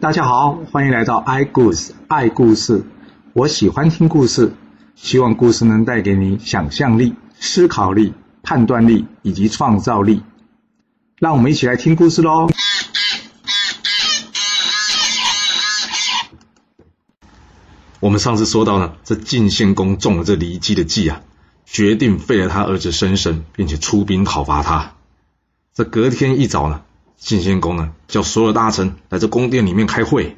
大家好，欢迎来到 i 故事爱故事。我喜欢听故事，希望故事能带给你想象力、思考力、判断力以及创造力。让我们一起来听故事喽！我们上次说到呢，这晋献公中了这骊姬的计啊，决定废了他儿子申生，并且出兵讨伐他。这隔天一早呢，晋献公呢叫所有大臣来这宫殿里面开会。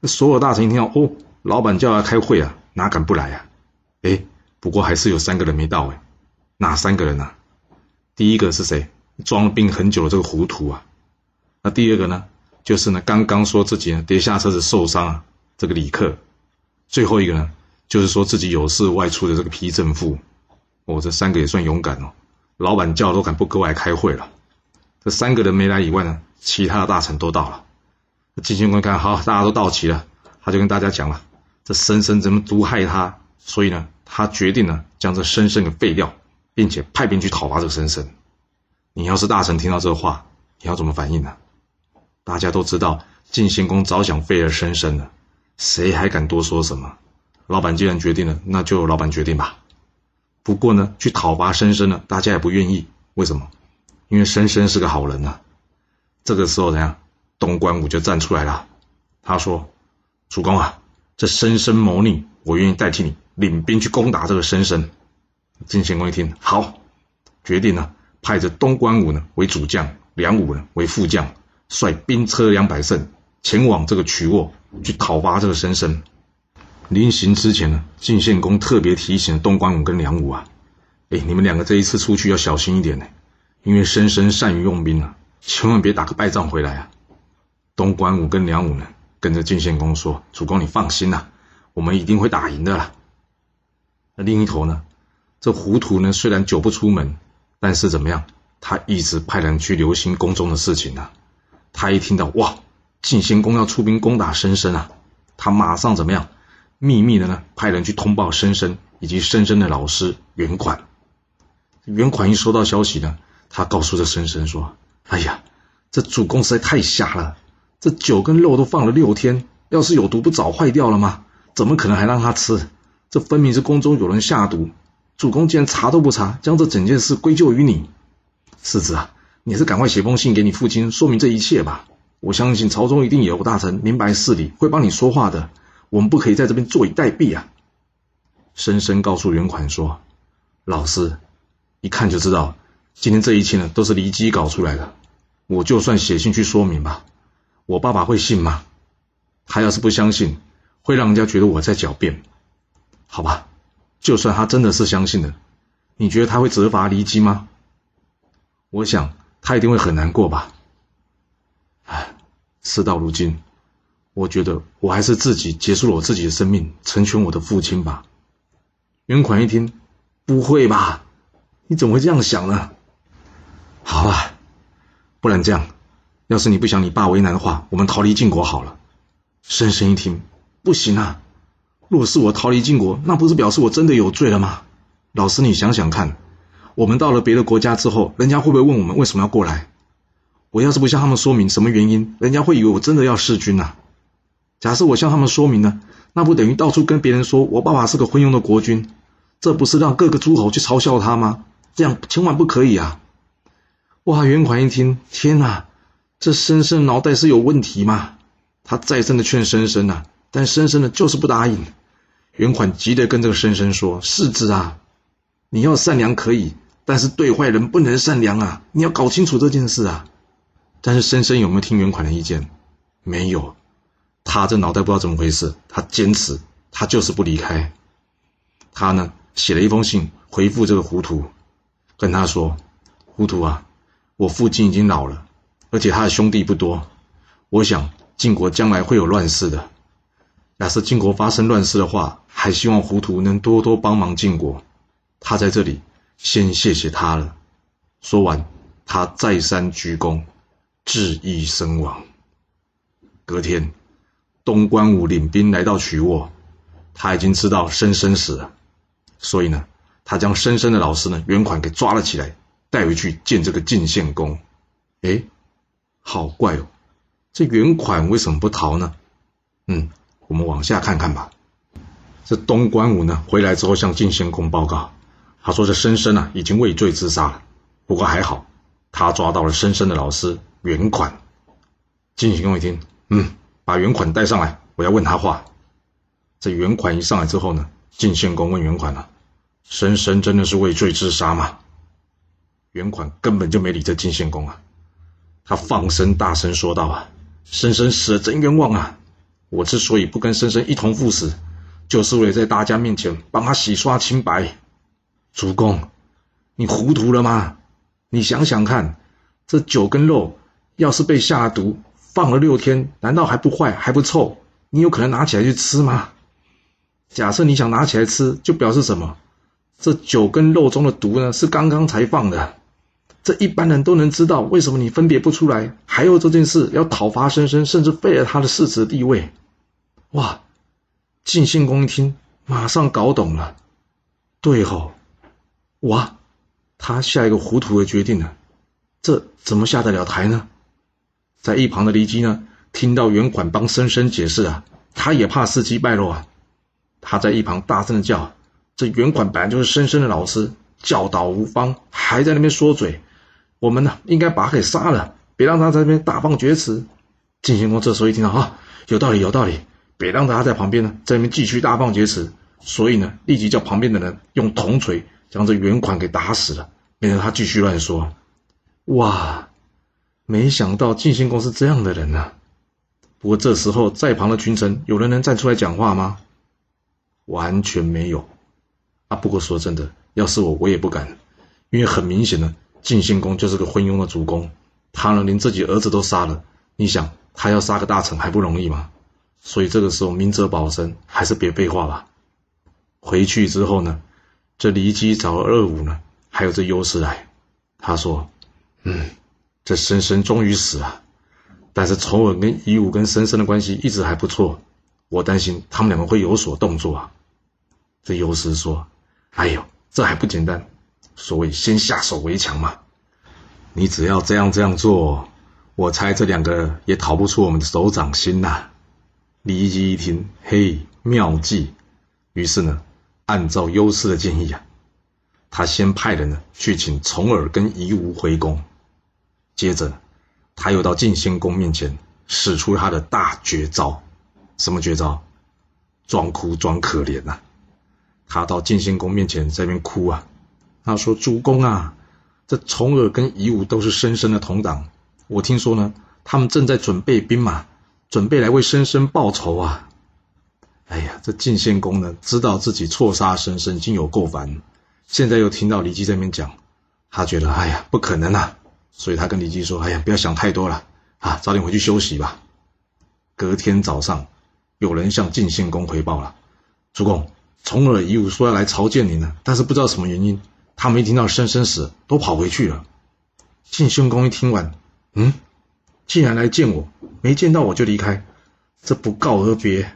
那所有大臣一听哦，老板叫他开会啊，哪敢不来啊？哎，不过还是有三个人没到哎，哪三个人呢？第一个是谁？装病很久的这个糊涂啊。那第二个呢，就是呢刚刚说自己呢跌下车子受伤啊，这个李克。最后一个呢，就是说自己有事外出的这个皮正富，哦，这三个也算勇敢哦，老板叫都敢不过来开会了。这三个人没来以外呢，其他的大臣都到了。晋献公看好，大家都到齐了，他就跟大家讲了，这申生怎么毒害他，所以呢，他决定呢将这申生给废掉，并且派兵去讨伐这个申生。你要是大臣听到这话，你要怎么反应呢？大家都知道晋献公早想废了申生了。谁还敢多说什么？老板既然决定了，那就老板决定吧。不过呢，去讨伐申生呢，大家也不愿意。为什么？因为申生是个好人呐。这个时候怎样？东关武就站出来了。他说：“主公啊，这申生谋逆，我愿意代替你领兵去攻打这个申生。”晋献公一听，好，决定呢，派着东关武呢为主将，梁武呢为副将，率兵车两百乘前往这个曲沃。去讨伐这个申生。临行之前呢，晋献公特别提醒东关武跟梁武啊，哎，你们两个这一次出去要小心一点呢，因为申生善于用兵啊，千万别打个败仗回来啊。东关武跟梁武呢，跟着晋献公说：“主公你放心呐，我们一定会打赢的啦。”那另一头呢，这糊涂呢，虽然久不出门，但是怎么样，他一直派人去留心宫中的事情呢。他一听到哇！晋献公要出兵攻打申生啊，他马上怎么样？秘密的呢，派人去通报申生以及申生的老师袁款。袁款一收到消息呢，他告诉这申生说：“哎呀，这主公实在太瞎了，这酒跟肉都放了六天，要是有毒不早坏掉了吗？怎么可能还让他吃？这分明是宫中有人下毒。主公竟然查都不查，将这整件事归咎于你。世子啊，你是赶快写封信给你父亲，说明这一切吧。”我相信朝中一定有大臣明白事理，会帮你说话的。我们不可以在这边坐以待毙啊！深深告诉袁款说：“老师，一看就知道，今天这一切呢都是骊姬搞出来的。我就算写信去说明吧，我爸爸会信吗？他要是不相信，会让人家觉得我在狡辩。好吧，就算他真的是相信的，你觉得他会责罚骊姬吗？我想他一定会很难过吧。”唉事到如今，我觉得我还是自己结束了我自己的生命，成全我的父亲吧。袁款一听，不会吧？你怎么会这样想呢？好吧，不然这样，要是你不想你爸为难的话，我们逃离晋国好了。深深一听，不行啊！若是我逃离晋国，那不是表示我真的有罪了吗？老师，你想想看，我们到了别的国家之后，人家会不会问我们为什么要过来？我要是不向他们说明什么原因，人家会以为我真的要弑君呐。假设我向他们说明呢，那不等于到处跟别人说我爸爸是个昏庸的国君？这不是让各个诸侯去嘲笑他吗？这样千万不可以啊！哇，袁款一听，天哪，这申生脑袋是有问题吗？他再三的劝申生啊，但申生呢就是不答应。袁款急得跟这个申生说：“世子啊，你要善良可以，但是对坏人不能善良啊！你要搞清楚这件事啊！”但是深深有没有听袁款的意见？没有，他这脑袋不知道怎么回事，他坚持，他就是不离开。他呢写了一封信回复这个糊涂，跟他说：“糊涂啊，我父亲已经老了，而且他的兄弟不多，我想晋国将来会有乱世的。假设晋国发生乱世的话，还希望糊涂能多多帮忙晋国。他在这里先谢谢他了。”说完，他再三鞠躬。致意身亡。隔天，东关武领兵来到曲沃，他已经知道申生死了，所以呢，他将申生的老师呢袁款给抓了起来，带回去见这个晋献公。哎，好怪哦，这原款为什么不逃呢？嗯，我们往下看看吧。这东关武呢回来之后向晋献公报告，他说这申生啊已经畏罪自杀了，不过还好，他抓到了申生的老师袁款。晋献公一听，嗯，把袁款带上来，我要问他话。这袁款一上来之后呢，晋献公问袁款了：“申生真的是畏罪自杀吗？”袁款根本就没理这晋献公啊，他放声大声说道：“啊，申生死了真冤枉啊！我之所以不跟申生一同赴死。”就是为了在大家面前帮他洗刷清白，主公，你糊涂了吗？你想想看，这酒跟肉要是被下了毒放了六天，难道还不坏还不臭？你有可能拿起来去吃吗？假设你想拿起来吃，就表示什么？这酒跟肉中的毒呢，是刚刚才放的。这一般人都能知道，为什么你分别不出来？还有这件事要讨伐申生，甚至废了他的世子地位。哇！晋献公一听，马上搞懂了。对吼，哇，他下一个糊涂的决定了。这怎么下得了台呢？在一旁的骊姬呢，听到袁款帮申生解释啊，他也怕事机败露啊。他在一旁大声的叫：“这袁款本来就是申生的老师，教导无方，还在那边说嘴。我们呢，应该把他给杀了，别让他在那边大放厥词。”晋献公这时候一听到啊，有道理，有道理。别让他在旁边呢，在那边继续大放厥词，所以呢，立即叫旁边的人用铜锤将这袁款给打死了，免得他继续乱说。哇，没想到晋献公是这样的人呐！不过这时候在旁的群臣有人能站出来讲话吗？完全没有。啊，不过说真的，要是我，我也不敢，因为很明显呢，晋献公就是个昏庸的主公，他呢连自己儿子都杀了，你想他要杀个大臣还不容易吗？所以这个时候，明哲保身，还是别废话吧。回去之后呢，这骊姬找二五呢，还有这优师来。他说：“嗯，这申生终于死了，但是丑耳跟夷吾跟申生的关系一直还不错，我担心他们两个会有所动作啊。”这优师说：“哎呦，这还不简单？所谓先下手为强嘛。你只要这样这样做，我猜这两个也逃不出我们的手掌心呐。”骊姬一听，嘿，妙计！于是呢，按照优势的建议啊，他先派人呢去请重耳跟夷吾回宫，接着他又到晋献公面前使出他的大绝招。什么绝招？装哭装可怜呐！他到晋献公面前在那边哭啊，他说：“主公啊，这重耳跟夷吾都是申生的同党，我听说呢，他们正在准备兵马。”准备来为申生报仇啊！哎呀，这晋献公呢，知道自己错杀申生已经有够烦，现在又听到李姬这边讲，他觉得哎呀不可能啊，所以他跟李基说：“哎呀，不要想太多了啊，早点回去休息吧。”隔天早上，有人向晋献公回报了：“主公，重耳夷吾说要来朝见您呢，但是不知道什么原因，他们一听到生生死，都跑回去了。”晋献公一听完，嗯。既然来见我，没见到我就离开，这不告而别，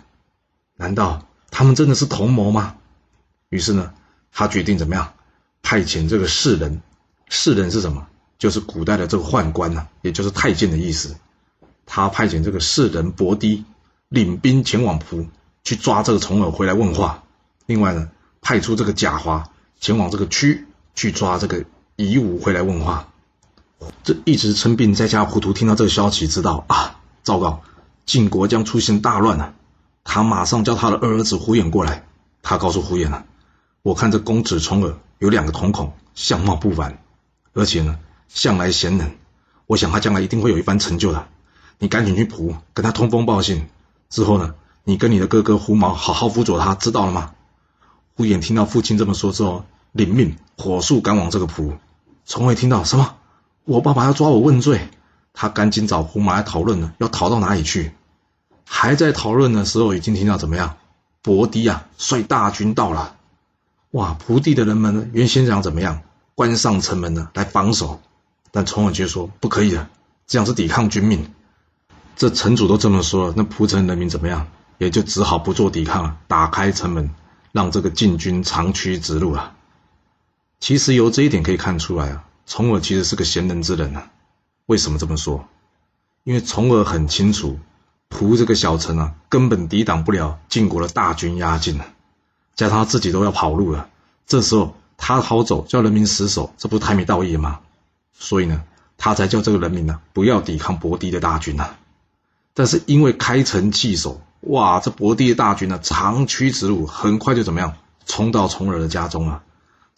难道他们真的是同谋吗？于是呢，他决定怎么样，派遣这个士人，士人是什么？就是古代的这个宦官呐，也就是太监的意思。他派遣这个士人伯堤领兵前往蒲去抓这个重耳回来问话。另外呢，派出这个贾华前往这个区去抓这个夷吾回来问话。这一直称病在家糊涂，听到这个消息，知道啊，糟糕，晋国将出现大乱了。他马上叫他的二儿子胡衍过来。他告诉胡衍了，我看这公子重耳有两个瞳孔，相貌不凡，而且呢，向来贤能。我想他将来一定会有一番成就的。你赶紧去蒲跟他通风报信。之后呢，你跟你的哥哥胡毛好好辅佐他，知道了吗？胡衍听到父亲这么说之后，领命火速赶往这个蒲。重耳听到什么？我爸爸要抓我问罪，他赶紧找胡马来讨论呢，要逃到哪里去？还在讨论的时候，已经听到怎么样？伯迪啊，率大军到了。哇，蒲地的人们，原先想怎么样？关上城门呢，来防守。但重耳却说不可以的，这样是抵抗军命。这城主都这么说了，那蒲城人民怎么样？也就只好不做抵抗了，打开城门，让这个禁军长驱直入了。其实由这一点可以看出来啊。重耳其实是个贤能之人啊，为什么这么说？因为重耳很清楚，蒲这个小城啊，根本抵挡不了晋国的大军压境啊，加上他自己都要跑路了，这时候他逃走，叫人民死守，这不是太没道义吗？所以呢，他才叫这个人民呢，不要抵抗伯狄的大军呐。但是因为开城弃守，哇，这伯狄的大军呢，长驱直入，很快就怎么样，冲到重耳的家中了。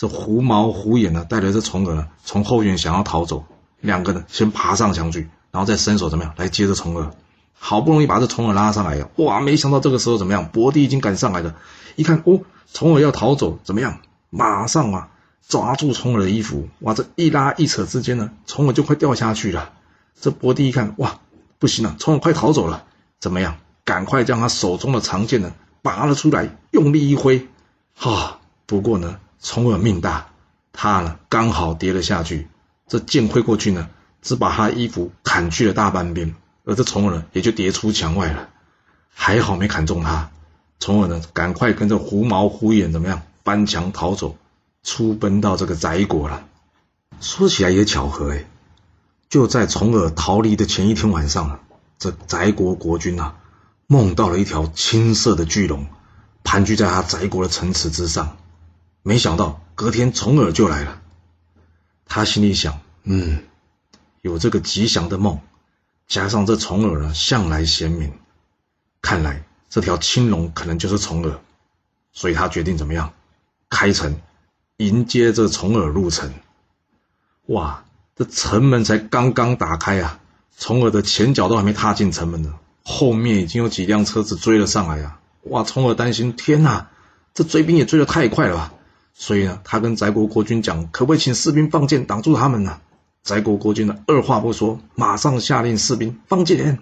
这狐毛虎眼呢，带着这虫儿呢，从后院想要逃走，两个呢，先爬上墙去。然后再伸手怎么样来接着虫儿，好不容易把这虫儿拉上来呀！哇，没想到这个时候怎么样？伯弟已经赶上来了，一看哦，虫儿要逃走，怎么样？马上啊，抓住虫儿的衣服，哇，这一拉一扯之间呢，虫儿就快掉下去了。这伯弟一看，哇，不行了，虫儿快逃走了，怎么样？赶快将他手中的长剑呢拔了出来，用力一挥，哈！不过呢，重耳命大，他呢刚好跌了下去，这剑挥过去呢。只把他衣服砍去了大半边，而这重耳也就跌出墙外了。还好没砍中他。重耳呢，赶快跟着狐毛狐眼怎么样翻墙逃走，出奔到这个翟国了。说起来也巧合哎，就在重耳逃离的前一天晚上，这翟国国君啊，梦到了一条青色的巨龙，盘踞在他翟国的城池之上。没想到隔天重耳就来了，他心里想，嗯。有这个吉祥的梦，加上这重耳呢向来贤明，看来这条青龙可能就是重耳，所以他决定怎么样？开城迎接这重耳入城。哇，这城门才刚刚打开啊，重耳的前脚都还没踏进城门呢，后面已经有几辆车子追了上来呀！哇，重耳担心，天哪，这追兵也追得太快了吧？所以呢，他跟翟国国君讲，可不可以请士兵放箭挡住他们呢？翟国国君呢，二话不说，马上下令士兵放箭。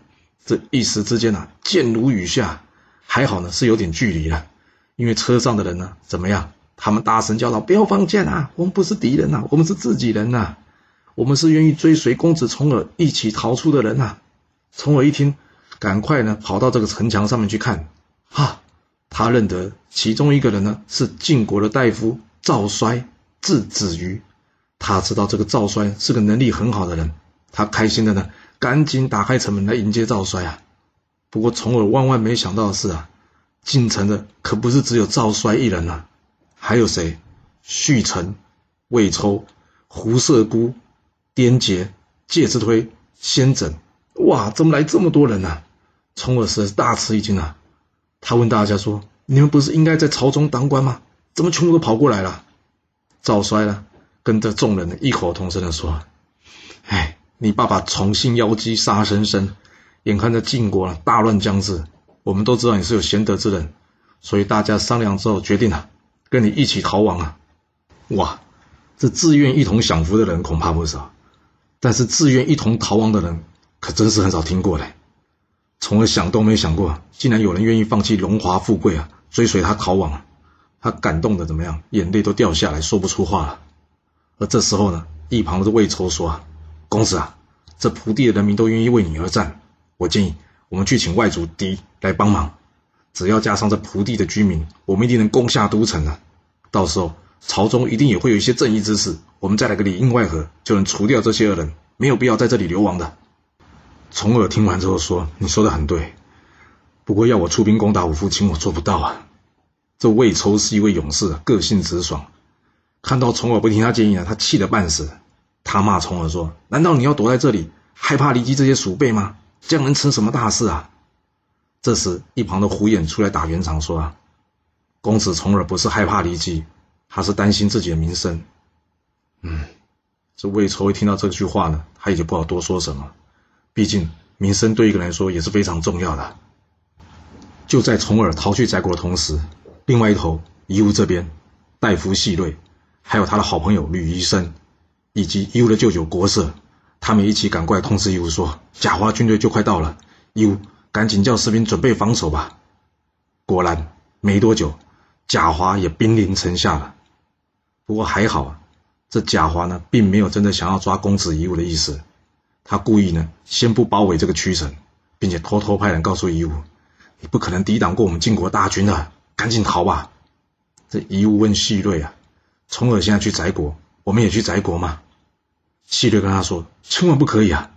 这一时之间啊，箭如雨下。还好呢，是有点距离了，因为车上的人呢，怎么样？他们大声叫道：“不要放箭啊！我们不是敌人呐，我们是自己人呐，我们是愿意追随公子重耳一起逃出的人呐。”重耳一听，赶快呢，跑到这个城墙上面去看。哈，他认得其中一个人呢，是晋国的大夫赵衰，字子瑜。他知道这个赵衰是个能力很好的人，他开心的呢，赶紧打开城门来迎接赵衰啊。不过重耳万万没想到的是啊，进城的可不是只有赵衰一人啊，还有谁？胥臣、魏抽、胡射孤、颠杰、介之推、先轸，哇，怎么来这么多人呢？重耳是大吃一惊啊。他问大家说：“你们不是应该在朝中当官吗？怎么全部都跑过来了？”赵衰呢？跟着众人异口同声的说：“哎，你爸爸宠信妖姬杀生生，眼看着晋国大乱将至，我们都知道你是有贤德之人，所以大家商量之后决定了，跟你一起逃亡啊！哇，这自愿一同享福的人恐怕不少，但是自愿一同逃亡的人可真是很少听过嘞。从而想都没想过，竟然有人愿意放弃荣华富贵啊，追随他逃亡，他感动的怎么样？眼泪都掉下来，说不出话了。”而这时候呢，一旁的魏抽说：“啊，公子啊，这蒲地的人民都愿意为你而战，我建议我们去请外族敌来帮忙。只要加上这蒲地的居民，我们一定能攻下都城啊！到时候朝中一定也会有一些正义之士，我们再来个里应外合，就能除掉这些恶人，没有必要在这里流亡的。”重耳听完之后说：“你说的很对，不过要我出兵攻打我父亲，我做不到啊。这魏抽是一位勇士，个性直爽。”看到重耳不听他建议啊，他气得半死。他骂重耳说：“难道你要躲在这里，害怕离姬这些鼠辈吗？这样能成什么大事啊？”这时，一旁的胡眼出来打圆场说：“啊，公子重耳不是害怕离姬，他是担心自己的名声。”嗯，这魏抽一听到这句话呢，他也就不好多说什么。毕竟名声对一个人来说也是非常重要的。就在重耳逃去翟国的同时，另外一头夷吾这边，大夫细瑞。还有他的好朋友吕医生，以及伊乌的舅舅国色，他们一起赶过来通知伊乌说：“贾华军队就快到了，伊乌赶紧叫士兵准备防守吧。”果然，没多久，贾华也兵临城下了。不过还好啊，这贾华呢，并没有真的想要抓公子伊乌的意思，他故意呢，先不包围这个曲城，并且偷偷派人告诉伊乌：“你不可能抵挡过我们晋国大军的，赶紧逃吧。”这伊乌问细瑞啊。重耳现在去翟国，我们也去翟国吗？细略跟他说：“千万不可以啊！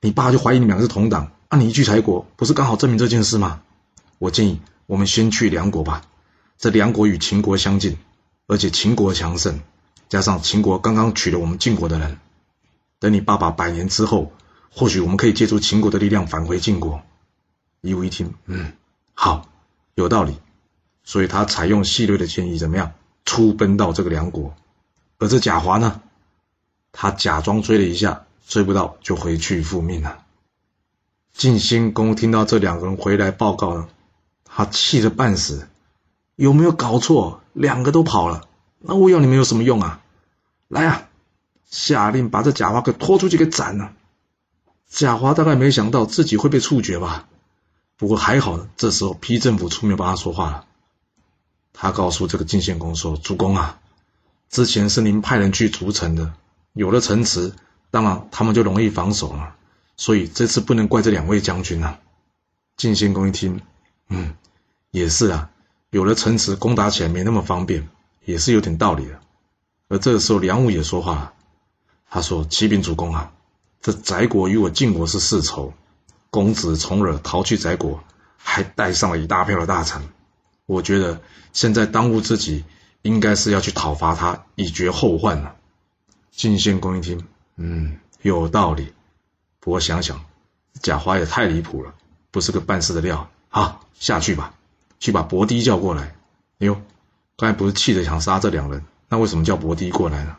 你爸就怀疑你们两个是同党，啊，你一去柴国，不是刚好证明这件事吗？我建议我们先去梁国吧，这梁国与秦国相近，而且秦国强盛，加上秦国刚刚娶了我们晋国的人，等你爸爸百年之后，或许我们可以借助秦国的力量返回晋国。夷吾一听，嗯，好，有道理，所以他采用细略的建议，怎么样？出奔到这个梁国，而这贾华呢，他假装追了一下。追不到就回去复命了。晋兴公听到这两个人回来报告呢，他气得半死。有没有搞错？两个都跑了，那我要你们有什么用啊？来啊，下令把这贾华给拖出去给斩了。贾华大概没想到自己会被处决吧？不过还好呢，这时候批政府出面帮他说话了。他告诉这个晋献公说：“主公啊，之前是您派人去逐城的，有了城池。”当然，他们就容易防守了，所以这次不能怪这两位将军啊。晋献公一听，嗯，也是啊，有了城池，攻打起来没那么方便，也是有点道理的。而这个时候，梁武也说话了，他说：“启禀主公啊，这翟国与我晋国是世仇，公子重耳逃去翟国，还带上了一大票的大臣，我觉得现在当务之急，应该是要去讨伐他，以绝后患了。”晋献公一听。嗯，有道理。不过想想，贾华也太离谱了，不是个办事的料。好，下去吧，去把伯堤叫过来。哎呦，刚才不是气得想杀这两人，那为什么叫伯堤过来呢？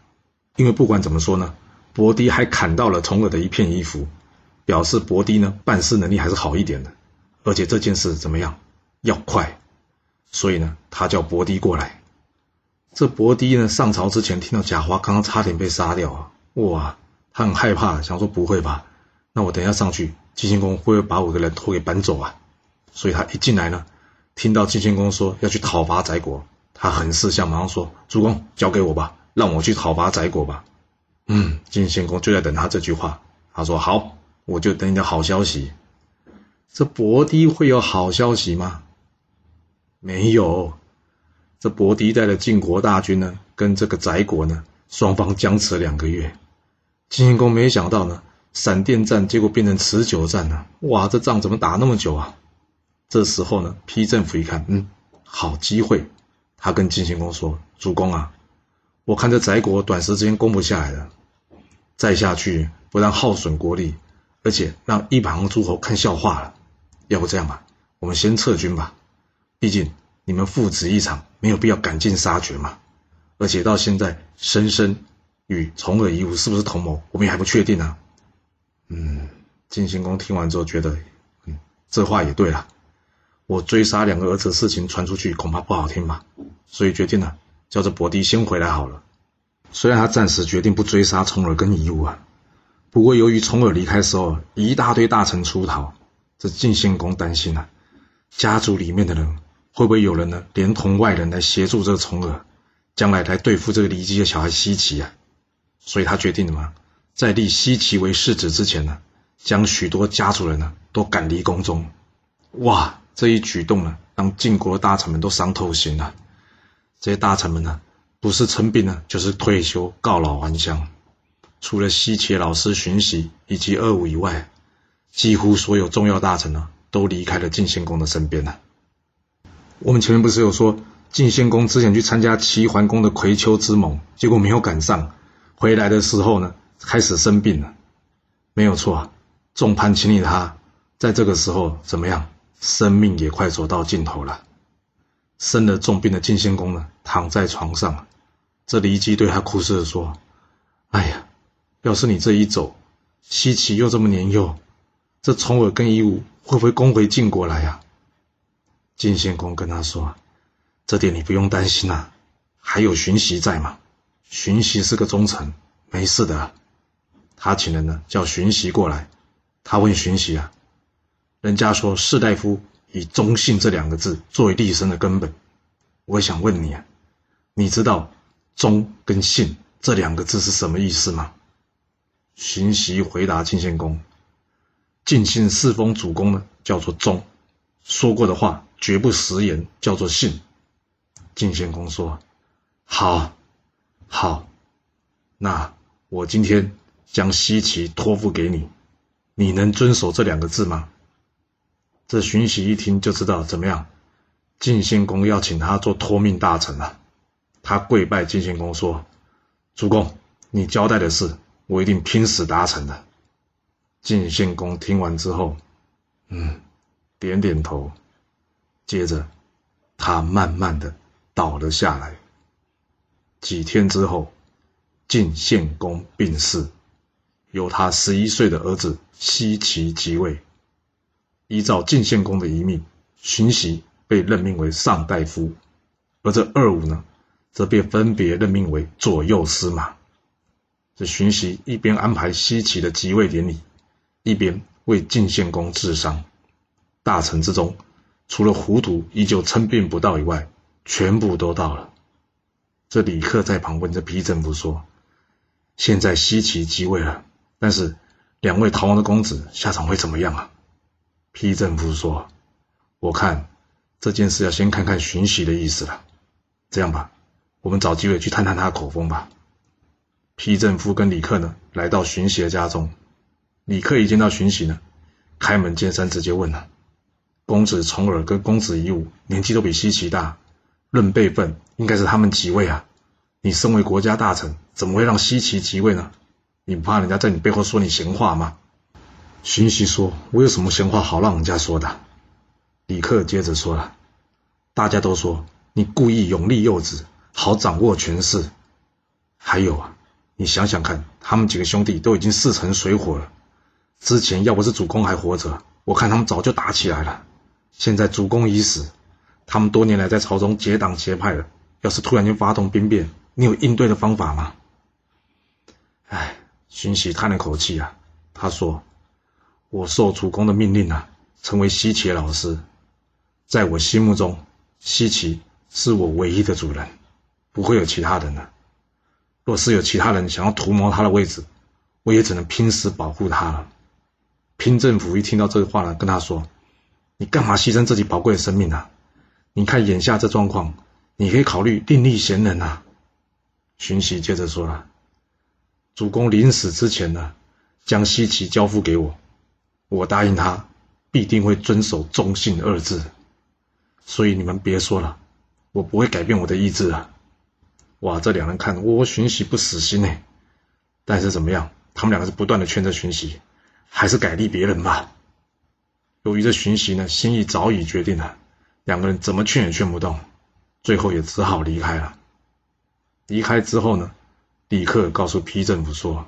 因为不管怎么说呢，伯堤还砍到了重耳的一片衣服，表示伯堤呢办事能力还是好一点的。而且这件事怎么样？要快，所以呢，他叫伯堤过来。这伯堤呢上朝之前听到贾华刚刚差点被杀掉啊，哇！他很害怕，想说不会吧？那我等一下上去，晋献公会不会把我的人拖给搬走啊？所以他一进来呢，听到晋献公说要去讨伐翟国，他很识相，马上说：“主公，交给我吧，让我去讨伐翟国吧。”嗯，晋献公就在等他这句话。他说：“好，我就等你的好消息。”这伯堤会有好消息吗？没有。这伯堤带的晋国大军呢，跟这个翟国呢，双方僵持两个月。晋献公没想到呢，闪电战结果变成持久战了。哇，这仗怎么打那么久啊？这时候呢，批政府一看，嗯，好机会，他跟晋献公说：“主公啊，我看这翟国短时间攻不下来了，再下去不但耗损国力，而且让一旁诸侯看笑话了。要不这样吧，我们先撤军吧。毕竟你们父子一场，没有必要赶尽杀绝嘛。而且到现在，申申。”与重耳夷吾是不是同谋？我们也还不确定呢。嗯，晋献公听完之后觉得，嗯，这话也对了。我追杀两个儿子的事情传出去，恐怕不好听吧。所以决定了，叫这伯迪先回来好了。虽然他暂时决定不追杀重耳跟夷吾啊，不过由于重耳离开时候一大堆大臣出逃，这晋献公担心啊，家族里面的人会不会有人呢，连同外人来协助这个重耳，将来来对付这个骊姬的小孩西岐啊？所以他决定了嘛，在立西岐为世子之前呢，将许多家族人呢都赶离宫中。哇，这一举动呢，让晋国的大臣们都伤透心了。这些大臣们呢，不是称病呢，就是退休告老还乡。除了西岐老师荀息以及二武以外，几乎所有重要大臣呢，都离开了晋献公的身边了。我们前面不是有说，晋献公之前去参加齐桓公的葵丘之盟，结果没有赶上。回来的时候呢，开始生病了，没有错啊。众叛亲离的，他在这个时候怎么样？生命也快走到尽头了。生了重病的晋献公呢，躺在床上，这骊姬对他哭诉着说：“哎呀，要是你这一走，西岐又这么年幼，这重耳跟夷吾会不会攻回晋国来呀？”晋献公跟他说：“这点你不用担心啊，还有荀息在嘛。”荀息是个忠臣，没事的。他请人呢，叫荀息过来。他问荀息啊：“人家说士大夫以忠信这两个字作为立身的根本，我想问你啊，你知道忠跟信这两个字是什么意思吗？”荀息回答晋献公：“尽信侍奉主公呢，叫做忠；说过的话绝不食言，叫做信。”晋献公说：“好。”好，那我今天将西岐托付给你，你能遵守这两个字吗？”这荀息一听就知道怎么样，晋献公要请他做托命大臣了。他跪拜晋献公说：“主公，你交代的事，我一定拼死达成的。”晋献公听完之后，嗯，点点头，接着他慢慢的倒了下来。几天之后，晋献公病逝，由他十一岁的儿子奚齐即位。依照晋献公的遗命，荀息被任命为上大夫，而这二五呢，则被分别任命为左右司马。这荀息一边安排奚齐的即位典礼，一边为晋献公治伤。大臣之中，除了糊涂依旧称病不到以外，全部都到了。这李克在旁问着皮正夫说：“现在西岐即位了，但是两位逃亡的公子下场会怎么样啊？”皮正夫说：“我看这件事要先看看荀息的意思了。这样吧，我们找机会去探探他的口风吧。”皮正夫跟李克呢，来到荀息的家中。李克一见到荀息呢，开门见山直接问了：“公子重耳跟公子夷吾年纪都比西岐大。”论辈分，应该是他们即位啊！你身为国家大臣，怎么会让西岐即位呢？你不怕人家在你背后说你闲话吗？荀息说：“我有什么闲话好让人家说的？”李克接着说了：“大家都说你故意勇立幼子，好掌握权势。还有啊，你想想看，他们几个兄弟都已经势成水火了。之前要不是主公还活着，我看他们早就打起来了。现在主公已死。”他们多年来在朝中结党结派的，要是突然间发动兵变，你有应对的方法吗？哎，荀息叹了口气啊，他说：“我受主公的命令啊，成为西岐老师，在我心目中，西岐是我唯一的主人，不会有其他人的。若是有其他人想要图谋他的位置，我也只能拼死保护他了。”拼政府一听到这个话呢，跟他说：“你干嘛牺牲自己宝贵的生命啊？”你看眼下这状况，你可以考虑另立贤人啊。荀息接着说了：“主公临死之前呢，将西岐交付给我，我答应他必定会遵守忠信二字。所以你们别说了，我不会改变我的意志啊。”哇，这两人看我荀息不死心呢，但是怎么样？他们两个是不断的劝着荀息，还是改立别人吧。由于这荀袭呢，心意早已决定了。两个人怎么劝也劝不动，最后也只好离开了。离开之后呢，李克告诉皮政府说：“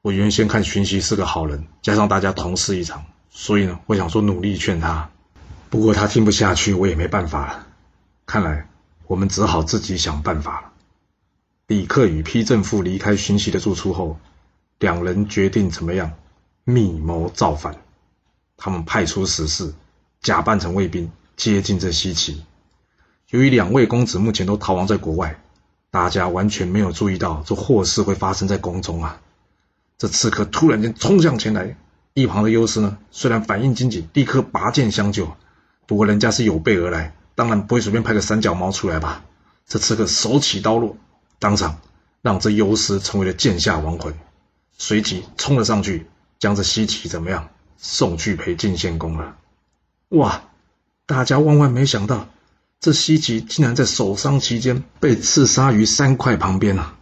我原先看荀袭是个好人，加上大家同事一场，所以呢，我想说努力劝他。不过他听不下去，我也没办法了。看来我们只好自己想办法了。”李克与批政父离开荀袭的住处后，两人决定怎么样密谋造反。他们派出使士，假扮成卫兵。接近这西岐，由于两位公子目前都逃亡在国外，大家完全没有注意到这祸事会发生在宫中啊！这刺客突然间冲向前来，一旁的优师呢，虽然反应经济，立刻拔剑相救，不过人家是有备而来，当然不会随便派个三脚猫出来吧？这刺客手起刀落，当场让这优师成为了剑下亡魂，随即冲了上去，将这西岐怎么样送去陪晋献公了？哇！大家万万没想到，这西岐竟然在守丧期间被刺杀于三块旁边啊！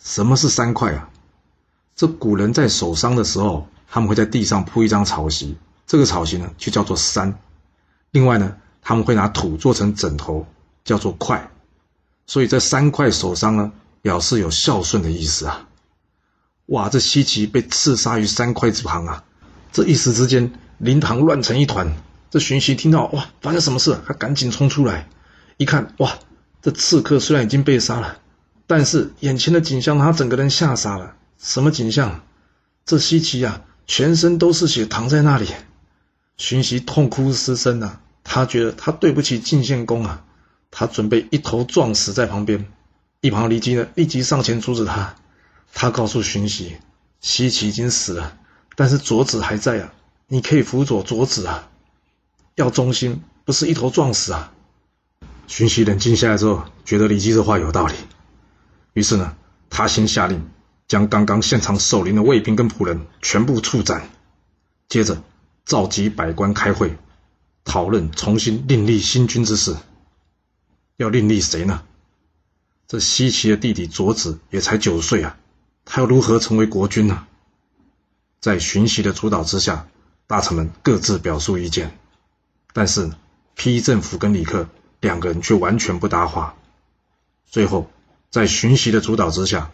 什么是三块啊？这古人在守丧的时候，他们会在地上铺一张草席，这个草席呢就叫做山。另外呢，他们会拿土做成枕头，叫做块。所以这三块守丧呢，表示有孝顺的意思啊！哇，这西岐被刺杀于三块之旁啊！这一时之间，灵堂乱成一团。这荀息听到哇，发生什么事？他赶紧冲出来，一看哇，这刺客虽然已经被杀了，但是眼前的景象他整个人吓傻了。什么景象？这西岐啊，全身都是血，躺在那里。荀息痛哭失声啊，他觉得他对不起晋献公啊，他准备一头撞死在旁边。一旁骊姬呢，立即上前阻止他。他告诉荀息，西岐已经死了，但是左子还在啊，你可以辅佐左子啊。要忠心，不是一头撞死啊！荀息冷静下来之后，觉得李基这话有道理，于是呢，他先下令将刚刚现场守灵的卫兵跟仆人全部处斩，接着召集百官开会，讨论重新另立新君之事。要另立谁呢？这西岐的弟弟卓子也才九岁啊，他要如何成为国君呢？在荀息的主导之下，大臣们各自表述意见，但是丕政府跟李克两个人却完全不搭话。最后，在荀息的主导之下，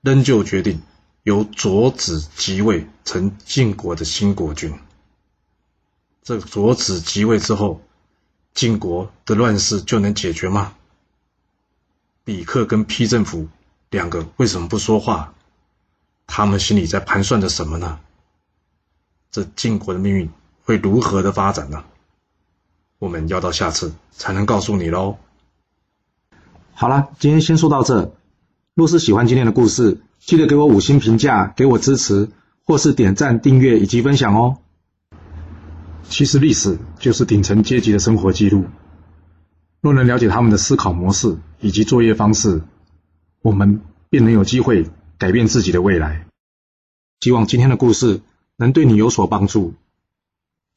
仍旧决定由卓子即位成晋国的新国君。这卓子即位之后，晋国的乱世就能解决吗？李克跟丕政府两个为什么不说话？他们心里在盘算着什么呢？这晋国的命运会如何的发展呢？我们要到下次才能告诉你喽。好了，今天先说到这。若是喜欢今天的故事，记得给我五星评价，给我支持，或是点赞、订阅以及分享哦。其实历史就是顶层阶级的生活记录。若能了解他们的思考模式以及作业方式，我们便能有机会改变自己的未来。希望今天的故事。能对你有所帮助，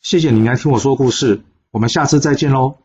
谢谢你来听我说故事，我们下次再见喽。